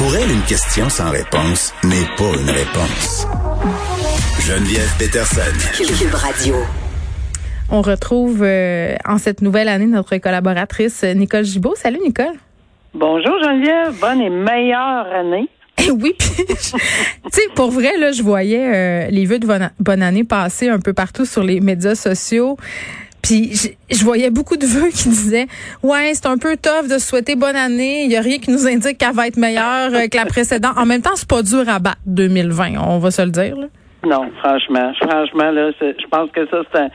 Pour elle, une question sans réponse n'est pas une réponse. Geneviève Peterson. Cube Radio. On retrouve euh, en cette nouvelle année notre collaboratrice Nicole Gibault. Salut Nicole. Bonjour Geneviève, bonne et meilleure année. Eh oui, tu sais, pour vrai, là, je voyais euh, les vœux de bonne, bonne année passer un peu partout sur les médias sociaux. Puis je, je, voyais beaucoup de vœux qui disaient ouais c'est un peu tough de souhaiter bonne année. Il y a rien qui nous indique qu'elle va être meilleure euh, que la précédente. En même temps c'est pas dur à battre 2020, on va se le dire. Là. Non, franchement, franchement là, je pense que ça, un,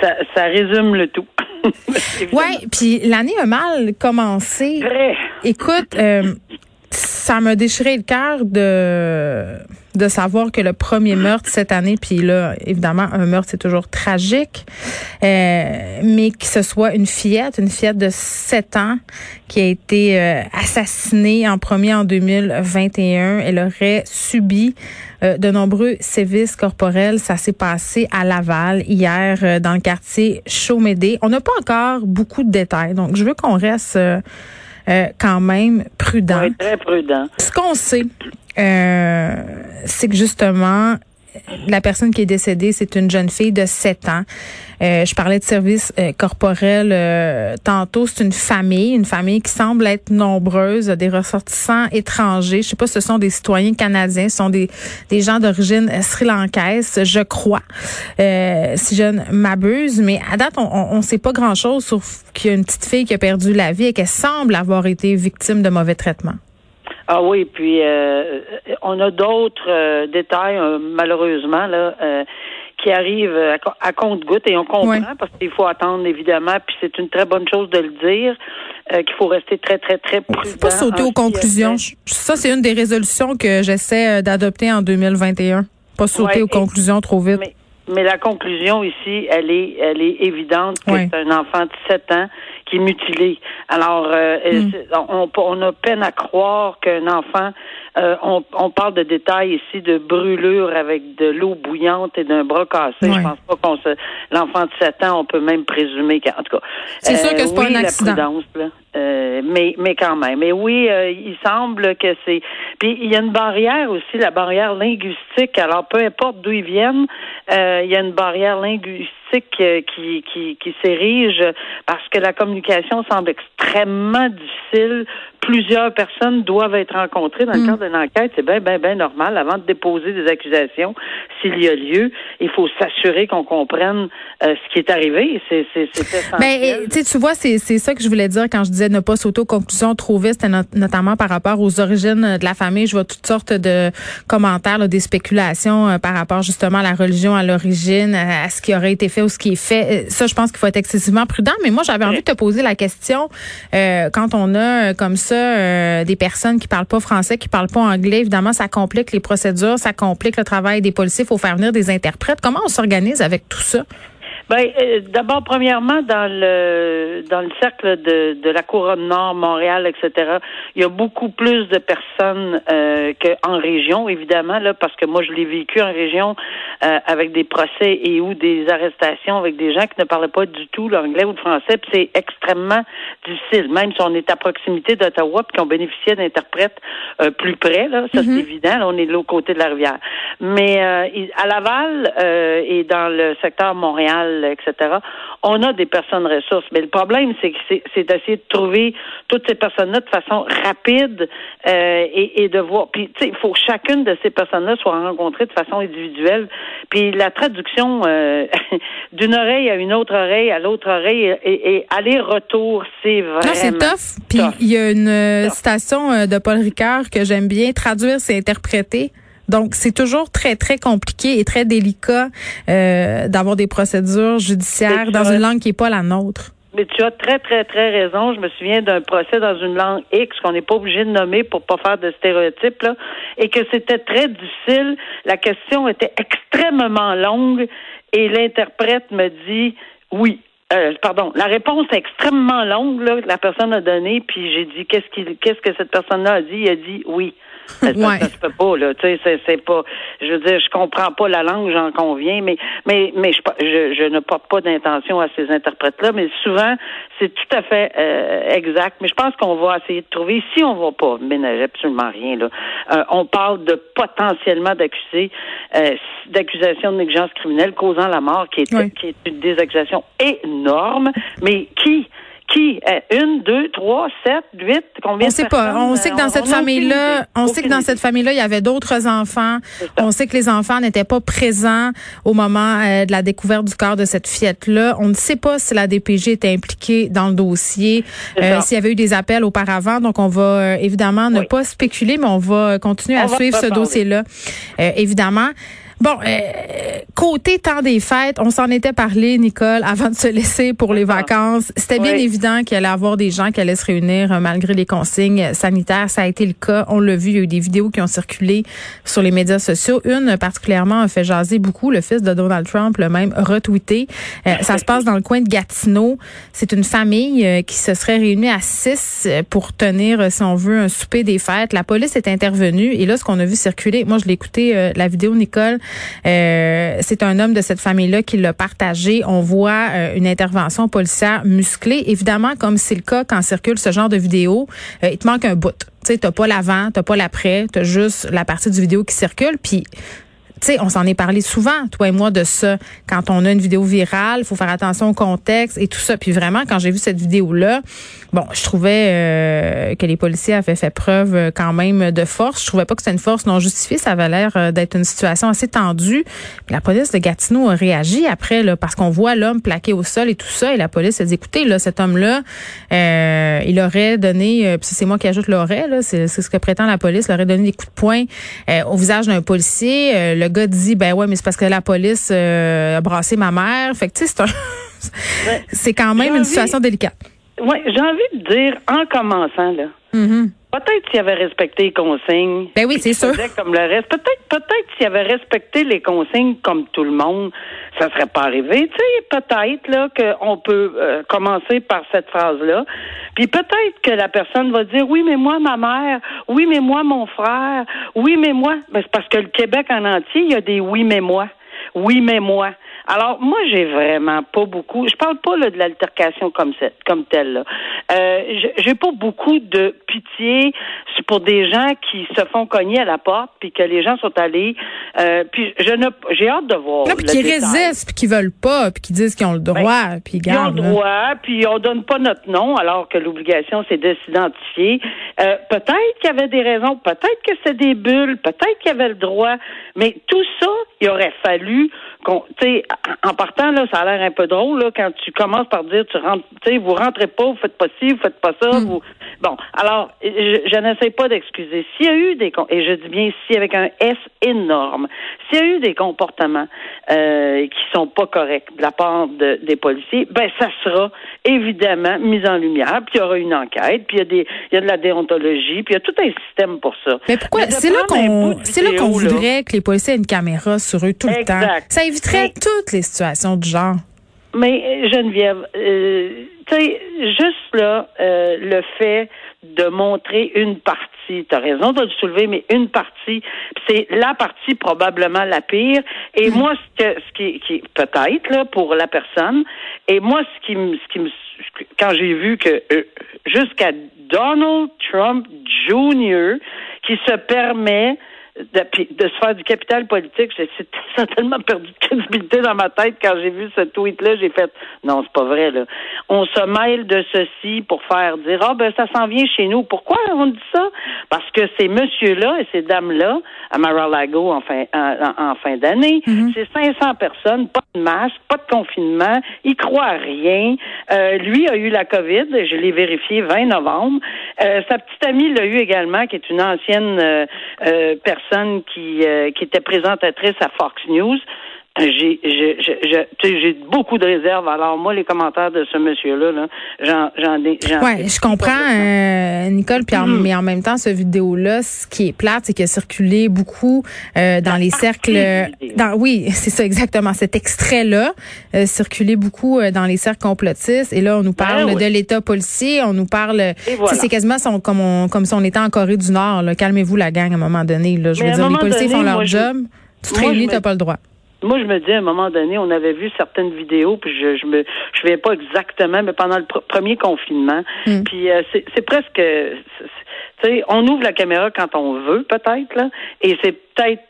ça, ça résume le tout. ouais, puis l'année a mal commencé. Vrai. Écoute, euh, ça m'a déchiré le cœur de de savoir que le premier meurtre cette année, puis là, évidemment, un meurtre, c'est toujours tragique, euh, mais que ce soit une fillette, une fillette de 7 ans qui a été euh, assassinée en premier en 2021. Elle aurait subi euh, de nombreux sévices corporels. Ça s'est passé à Laval hier euh, dans le quartier Chaumédé. On n'a pas encore beaucoup de détails, donc je veux qu'on reste euh, quand même prudent. Oui, très prudent. Ce qu'on sait, euh, c'est que justement, la personne qui est décédée, c'est une jeune fille de 7 ans. Euh, je parlais de service euh, corporel euh, tantôt. C'est une famille, une famille qui semble être nombreuse, des ressortissants étrangers. Je sais pas si ce sont des citoyens canadiens, ce sont des, des gens d'origine sri-lankaise, je crois, si je ne m'abuse. Mais à date, on ne sait pas grand-chose, sauf qu'il y a une petite fille qui a perdu la vie et qu'elle semble avoir été victime de mauvais traitements. Ah oui, puis euh, on a d'autres euh, détails, euh, malheureusement, là, qui arrivent à, compte-goutte et on comprend parce qu'il faut attendre, évidemment, puis c'est une très bonne chose de le dire. qu'il faut rester très, très, très prudent. pas sauter aux conclusions. Ça, c'est une des résolutions que j'essaie d'adopter en 2021. Pas sauter aux conclusions trop vite. Mais, la conclusion ici, elle est, elle est évidente que c'est un enfant de 7 ans qui est mutilé. Alors, euh, hmm. on, on, a peine à croire qu'un enfant, euh, on, on, parle de détails ici de brûlure avec de l'eau bouillante et d'un bras cassé. Je pense pas qu'on se, l'enfant de 7 ans, on peut même présumer qu'en tout cas. C'est sûr que c'est pas un accident. Euh, mais mais quand même. Mais oui, euh, il semble que c'est. Puis il y a une barrière aussi, la barrière linguistique. Alors peu importe d'où ils viennent, euh, il y a une barrière linguistique qui qui qui s'érige parce que la communication semble extrêmement difficile. Plusieurs personnes doivent être rencontrées dans le mm. cadre d'une enquête. C'est bien bien bien normal avant de déposer des accusations. S'il y a lieu, il faut s'assurer qu'on comprenne ce qui est arrivé. C'est c'est c'est ben, essentiel. tu vois, c'est c'est ça que je voulais dire quand je dis ne pas conclusions trop vite, notamment par rapport aux origines de la famille. Je vois toutes sortes de commentaires, des spéculations euh, par rapport justement à la religion, à l'origine, à, ce qui aurait été fait ou ce qui est fait. Euh, ça, je pense qu'il faut être excessivement prudent. Mais moi, j'avais envie de te poser la question euh, quand on a comme ça des personnes qui parlent pas français, qui parlent pas anglais. Évidemment, ça complique les procédures, ça complique le travail des policiers. Il faut faire venir des interprètes. Comment on s'organise avec tout ça? Ben, euh, d'abord, premièrement, dans le dans le cercle de, de la couronne nord, Montréal, etc., il y a beaucoup plus de personnes euh, qu'en région, évidemment, là, parce que moi, je l'ai vécu en région euh, avec des procès et ou des arrestations avec des gens qui ne parlaient pas du tout l'anglais ou le français, puis c'est extrêmement difficile, même si on est à proximité d'Ottawa, puis qu'on bénéficiait d'interprètes euh, plus près, là, ça c'est mm-hmm. évident, là, on est de l'autre côté de la rivière. Mais à Laval et dans le secteur Montréal, etc. On a des personnes ressources, mais le problème, c'est que c'est d'essayer de trouver toutes ces personnes-là de façon rapide euh, et, de voir. Puis, tu sais, il faut que chacune de ces personnes-là soit rencontrée de façon individuelle. Puis la traduction euh, d'une oreille à une autre oreille, à l'autre oreille, et, aller-retour, c'est vraiment. Non, c'est tough. Puis il y a une euh, citation de Paul Ricard que j'aime bien. Traduire, c'est interpréter. Donc, c'est toujours très, très compliqué et très délicat euh, d'avoir des procédures judiciaires dans une langue qui n'est pas la nôtre. Mais tu as très, très, très raison. Je me souviens d'un procès dans une langue X qu'on n'est pas obligé de nommer pour pas faire de stéréotypes, là, et que c'était très difficile. La question était extrêmement longue et l'interprète me dit oui. Euh, pardon, la réponse est extrêmement longue là, que la personne a donnée, puis j'ai dit qu'est-ce qu'il qu'est-ce que cette personne-là a dit? Il a dit oui. Ça, ça, se peut pas, là. Tu sais, c'est, pas. Je veux dire, je comprends pas la langue, j'en conviens, mais mais mais je, je, je ne porte pas d'intention à ces interprètes-là, mais souvent c'est tout à fait euh, exact. Mais je pense qu'on va essayer de trouver. Si on va pas ménager absolument rien, là. Euh, on parle de potentiellement d'accusés, euh, d'accusations de négligence criminelle causant la mort, qui est qui est une des accusations énormes, mais qui qui? Euh, une, deux, trois, sept, huit? Combien on sait pas. On sait que dans cette famille-là, on sait que dans cette famille-là, il y avait d'autres enfants. On sait que les enfants n'étaient pas présents au moment euh, de la découverte du corps de cette fillette-là. On ne sait pas si la DPG était impliquée dans le dossier, euh, s'il y avait eu des appels auparavant. Donc, on va évidemment ne pas spéculer, mais on va continuer à suivre ce dossier-là. évidemment. Bon, euh, côté temps des fêtes, on s'en était parlé, Nicole, avant de se laisser pour les vacances. C'était bien évident qu'il allait y avoir des gens qui allaient se réunir euh, malgré les consignes sanitaires. Ça a été le cas. On l'a vu, il y a eu des vidéos qui ont circulé sur les médias sociaux. Une particulièrement a fait jaser beaucoup. Le fils de Donald Trump le même retweeté. Euh, ça se passe dans le coin de Gatineau. C'est une famille qui se serait réunie à six pour tenir, si on veut, un souper des fêtes. La police est intervenue et là, ce qu'on a vu circuler, moi je l'ai écouté, la vidéo, Nicole, euh, c'est un homme de cette famille-là qui l'a partagé. On voit euh, une intervention policière musclée. Évidemment, comme c'est le cas quand circule ce genre de vidéo, euh, il te manque un bout. Tu sais, t'as pas l'avant, t'as pas l'après, t'as juste la partie du vidéo qui circule. Puis tu sais, on s'en est parlé souvent, toi et moi, de ça. Quand on a une vidéo virale, faut faire attention au contexte et tout ça. Puis vraiment, quand j'ai vu cette vidéo-là, bon, je trouvais euh, que les policiers avaient fait preuve euh, quand même de force. Je trouvais pas que c'était une force non justifiée. Ça avait l'air euh, d'être une situation assez tendue. Puis la police de Gatineau a réagi après, là, parce qu'on voit l'homme plaqué au sol et tout ça. Et la police a dit, écoutez, là, cet homme-là, euh, il aurait donné, puis c'est moi qui ajoute l'aurait, là, c'est ce que prétend la police, il aurait donné des coups de poing au visage d'un policier. Gars dit ben ouais, mais c'est parce que la police euh, a brassé ma mère. Fait que tu sais, c'est c'est quand même une situation délicate. Oui, j'ai envie de dire en commençant là. Mm-hmm. Peut-être s'il avait respecté les consignes. Ben oui, c'est sûr. Comme le reste. Peut-être, peut-être s'il avait respecté les consignes comme tout le monde, ça serait pas arrivé. Tu sais, peut-être là qu'on peut euh, commencer par cette phrase-là. Puis peut-être que la personne va dire oui, mais moi, ma mère, oui, mais moi, mon frère, oui, mais moi. Ben, c'est parce que le Québec en entier, il y a des oui, mais moi. Oui, mais moi. Alors, moi, j'ai vraiment pas beaucoup. Je parle pas là, de l'altercation comme, cette, comme telle. Là. Euh, j'ai pas beaucoup de pitié pour des gens qui se font cogner à la porte, puis que les gens sont allés. Euh, puis je ne, j'ai hâte de voir. puis qui résistent, puis qui veulent pas, puis qui disent qu'ils ont le droit, ben, puis ils ont le droit, puis on donne pas notre nom, alors que l'obligation c'est de s'identifier. Euh, peut-être qu'il y avait des raisons, peut-être que c'est des bulles, peut-être qu'il y avait le droit, mais tout ça, il aurait fallu tu en partant là, ça a l'air un peu drôle là quand tu commences par dire tu rentres, tu sais, vous rentrez pas, vous faites pas ci, vous faites pas ça, hmm. vous. Bon, alors je, je n'essaie pas d'excuser. S'il y a eu des et je dis bien si avec un S énorme, s'il y a eu des comportements euh, qui sont pas corrects de la part de, des policiers, ben ça sera évidemment mis en lumière. Puis il y aura une enquête, puis il y a des, il y a de la déontologie, puis il y a tout un système pour ça. Mais pourquoi? C'est là qu'on, c'est là qu'on voudrait que les policiers aient une caméra sur eux tout le temps. Ça éviterait toutes les situations du genre. Mais Geneviève, euh, tu sais, juste là, euh, le fait de montrer une partie, tu as raison de le soulever, mais une partie, c'est la partie probablement la pire. Et mm. moi, ce, que, ce qui, qui peut-être là pour la personne, et moi, ce qui me, ce qui me, quand j'ai vu que euh, jusqu'à Donald Trump Jr. qui se permet de, de, se faire du capital politique. J'ai tellement perdu de crédibilité dans ma tête quand j'ai vu ce tweet-là. J'ai fait non, c'est pas vrai. Là. On se mêle de ceci pour faire dire ah ben ça s'en vient chez nous. Pourquoi on dit ça? Parce que ces messieurs-là et ces dames-là à Mar-a-Lago en fin en, fin d'année, mm-hmm. c'est 500 personnes, pas de masque, pas de confinement, ils croient à rien. Euh, lui a eu la COVID, je l'ai vérifié 20 novembre. Euh, sa petite amie l'a eu également, qui est une ancienne euh, personne qui, euh, qui était présentatrice à Fox News. J'ai j'ai beaucoup de réserves. Alors moi, les commentaires de ce monsieur-là, là, j'en j'en ai. Ouais, je comprends, euh, Nicole. Puis mm-hmm. mais en même temps, ce vidéo-là, ce qui est plate, c'est qu'il a circulé beaucoup euh, dans les cercles. Dans, oui, c'est ça exactement. Cet extrait-là euh, circulait beaucoup dans les cercles complotistes. Et là, on nous ben parle de l'État policier, on nous parle. C'est quasiment comme on, comme si on était en Corée du Nord. Calmez-vous la gang à un moment donné. Là. Je veux dire, les policiers font leur job. Tu te réunis, t'as pas le droit moi, je me dis à un moment donné, on avait vu certaines vidéos, puis je je me je vais pas exactement, mais pendant le premier confinement, hmm. puis euh, c'est presque, tu sais, on ouvre la caméra quand on veut, peut-être là, et c'est peut-être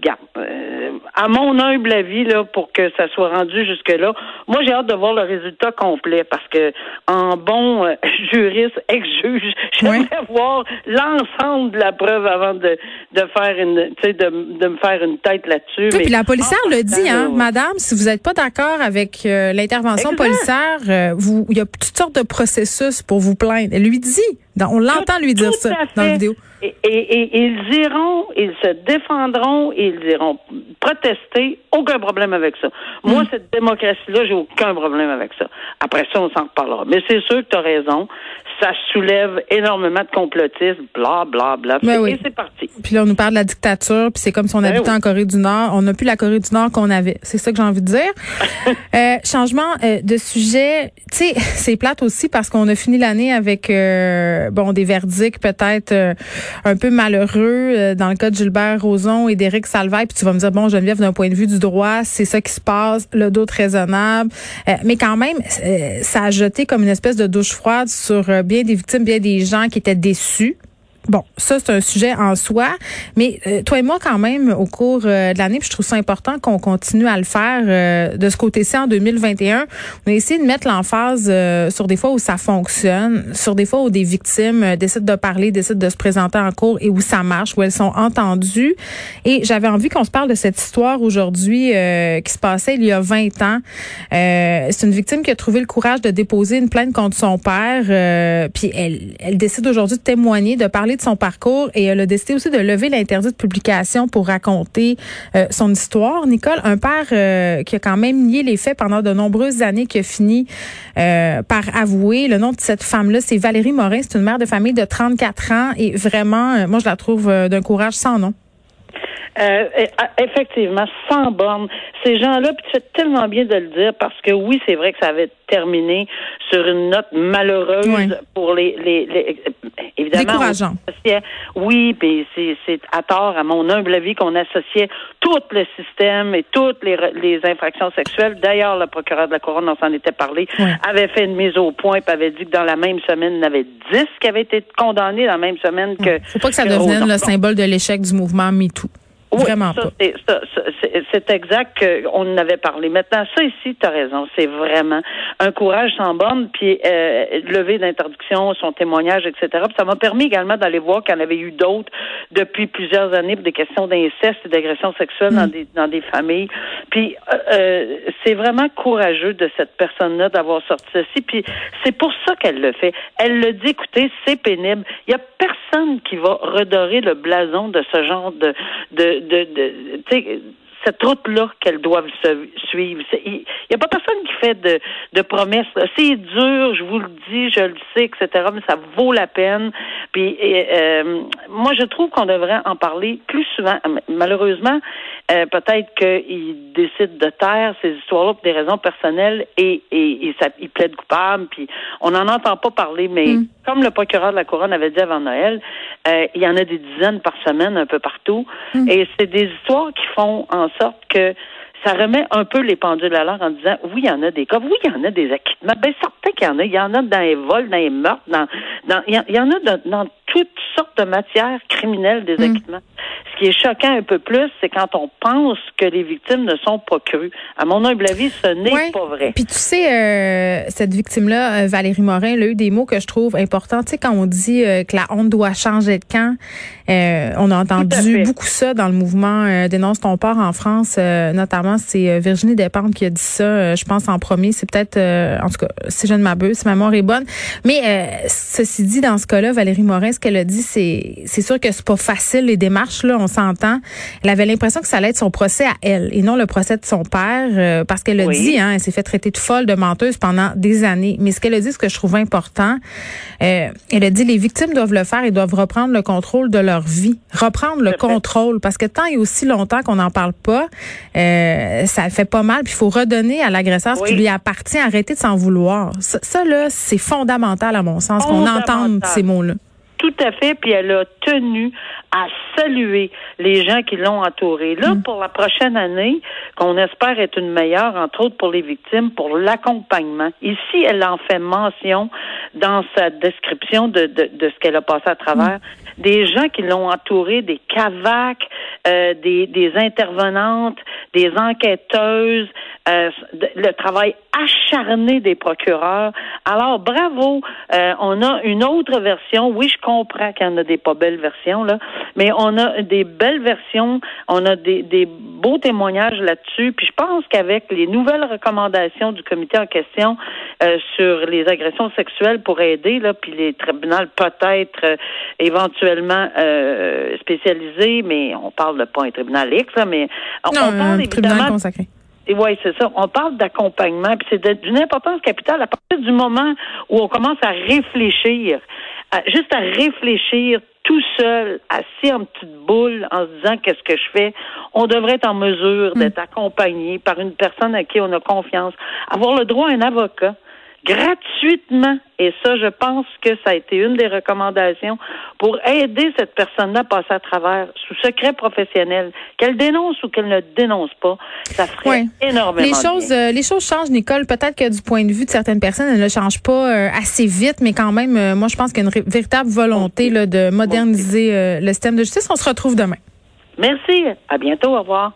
Garde, euh, à mon humble avis, là, pour que ça soit rendu jusque-là, moi, j'ai hâte de voir le résultat complet parce que, en bon euh, juriste, ex-juge, j'aimerais voir l'ensemble de la preuve avant de, de faire une, tu sais, de, de me faire une tête là-dessus. Oui, puis la policière le dit, hein, madame, si vous n'êtes pas d'accord avec euh, l'intervention policière, vous, il y a toutes sortes de processus pour vous plaindre. Elle lui dit, on l'entend lui dire ça dans la vidéo. Et, et, ils iront, ils se défendront, ils iront protester. Aucun problème avec ça. Moi, mm. cette démocratie-là, j'ai aucun problème avec ça. Après ça, on s'en reparlera. Mais c'est sûr que tu as raison. Ça soulève énormément de complotisme, bla, bla, bla. Ben et c'est parti. Puis là, on nous parle de la dictature, puis c'est comme si on ben habitait en Corée du Nord. On n'a plus la Corée du Nord qu'on avait. C'est ça que j'ai envie de dire. euh, changement euh, de sujet. Tu sais, c'est plate aussi parce qu'on a fini l'année avec, euh, bon, des verdicts peut-être euh, un peu malheureux euh, dans le cas de Gilbert Rozon et d'Éric Salvaille. Puis tu vas me dire, bon, Geneviève, d'un point de vue du droit, c'est ça qui se passe, le doute raisonnable. Euh, mais quand même, euh, ça a jeté comme une espèce de douche froide sur bien des victimes, bien des gens qui étaient déçus Bon, ça c'est un sujet en soi, mais euh, toi et moi quand même au cours euh, de l'année, je trouve ça important qu'on continue à le faire euh, de ce côté-ci en 2021. On a essayé de mettre l'emphase sur des fois où ça fonctionne, sur des fois où des victimes décident de parler, décident de se présenter en cours et où ça marche, où elles sont entendues. Et j'avais envie qu'on se parle de cette histoire aujourd'hui qui se passait il y a 20 ans. c'est une victime qui a trouvé le courage de déposer une plainte contre son père, puis elle, elle décide aujourd'hui de témoigner, de parler son parcours et elle a décidé aussi de lever l'interdit de publication pour raconter euh, son histoire. Nicole, un père euh, qui a quand même nié les faits pendant de nombreuses années, qui a fini euh, par avouer. Le nom de cette femme-là, c'est Valérie Morin. C'est une mère de famille de 34 ans et vraiment, moi, je la trouve d'un courage sans nom. Euh, ah, effectivement, sans borne. Ces gens-là, puis tu fais tellement bien de le dire parce que oui, c'est vrai que ça avait terminé sur une note malheureuse pour les, les, les évidemment. Décourageant. Oui, puis c'est à tort, à mon humble avis, qu'on associait tout le système et toutes les, les infractions sexuelles. D'ailleurs, le procureur de la couronne, on s'en était parlé, avait fait une mise au point, puis avait dit que dans la même semaine, il y en avait dix qui avaient été condamnés dans la même semaine que. Faut pas que ça devienne le symbole de l'échec du mouvement MeToo. Oui, Vraiment ça, C'est exact qu'on en avait parlé. Maintenant, ça ici, tu as raison. C'est vraiment un courage sans borne, puis euh, lever d'interdiction, son témoignage, etc. ça m'a permis également d'aller voir qu'il y en avait eu d'autres depuis plusieurs années pour des questions d'inceste et d'agression sexuelle dans, mm. des, dans des familles. Puis euh, euh, c'est vraiment courageux de cette personne-là d'avoir sorti ceci. Puis c'est pour ça qu'elle le fait. Elle le dit, écoutez, c'est pénible. Il y a personne qui va redorer le blason de ce genre de, de de, de, cette route-là qu'elles doivent suivre. Il n'y a pas personne qui fait de, de promesses. C'est dur, je vous le dis, je le sais, etc., mais ça vaut la peine. Puis euh, moi, je trouve qu'on devrait en parler plus souvent. Malheureusement, euh, peut-être qu'ils décident de taire ces histoires-là pour des raisons personnelles et, et, et ça, ils plaident coupables. Puis on n'en entend pas parler, mais mm. comme le procureur de la couronne avait dit avant Noël, euh, il y en a des dizaines par semaine un peu partout. Mm. Et c'est des histoires qui font en sorte que ça remet un peu les pendules à l'heure en disant oui, il y en a des cas, oui, il y en a des acquittements. Ben, certain qu'il y en a. Il y en a dans les vols, dans les meurtres, dans, dans il y en a dans, dans toutes sortes de matières criminelles des mm. acquittements. Ce qui est choquant un peu plus, c'est quand on pense que les victimes ne sont pas crues. À mon humble avis, ce n'est pas vrai. Puis tu sais, euh, cette victime-là, euh, Valérie Morin, elle a eu des mots que je trouve importants. Tu sais, quand on dit euh, que la honte doit changer de camp, on a entendu beaucoup ça dans le mouvement Dénonce ton port en France, notamment c'est Virginie Despentes qui a dit ça, je pense en premier. C'est peut-être, en tout cas, si je ne m'abuse, si ma mémoire est bonne. Mais ceci dit, dans ce cas-là, Valérie Morin, ce qu'elle a dit, c'est c'est sûr que c'est pas facile les démarches là. On s'entend. Elle avait l'impression que ça allait être son procès à elle et non le procès de son père, euh, parce qu'elle a dit, hein, elle s'est fait traiter de folle, de menteuse pendant des années. Mais ce qu'elle a dit, ce que je trouve important, euh, elle a dit les victimes doivent le faire et doivent reprendre le contrôle de leur vie, reprendre le contrôle, parce que tant et aussi longtemps qu'on n'en parle pas, euh, ça fait pas mal. Puis il faut redonner à l'agresseur ce qui lui appartient, arrêter de s'en vouloir. Ça, ça là, c'est fondamental à mon sens qu'on entende ces mots-là. Tout à fait, puis elle a tenu à saluer les gens qui l'ont entourée. Là, mm. pour la prochaine année, qu'on espère être une meilleure, entre autres pour les victimes, pour l'accompagnement. Ici, elle en fait mention dans sa description de, de, de ce qu'elle a passé à travers. Mm. Des gens qui l'ont entourée, des cavacs, euh, des, des intervenantes, des enquêteuses, euh, le travail acharné des procureurs. Alors, bravo. Euh, on a une autre version. Oui, je comprends qu'il y en a des pas belles versions, là, mais on a des belles versions. On a des, des beaux témoignages là-dessus. Puis je pense qu'avec les nouvelles recommandations du comité en question euh, sur les agressions sexuelles pour aider, là, puis les tribunaux peut-être éventuellement spécialisés, mais on parle de pas un tribunal X, là, mais on, non, parle tribunal consacré oui, c'est ça. On parle d'accompagnement, puis c'est d'une importance capitale à partir du moment où on commence à réfléchir, juste à réfléchir tout seul, assis en petite boule, en se disant qu'est-ce que je fais, on devrait être en mesure hmm. d'être accompagné par une personne à qui on a confiance, avoir le droit à un avocat gratuitement. Et ça, je pense que ça a été une des recommandations pour aider cette personne-là à passer à travers sous secret professionnel, qu'elle dénonce ou qu'elle ne dénonce pas. Ça ferait énormément. Les choses, euh, les choses changent, Nicole. Peut-être que du point de vue de certaines personnes, elles ne changent pas euh, assez vite, mais quand même, euh, moi, je pense qu'il y a une véritable volonté là, de moderniser le système de justice. On se retrouve demain. Merci. À bientôt. Au revoir.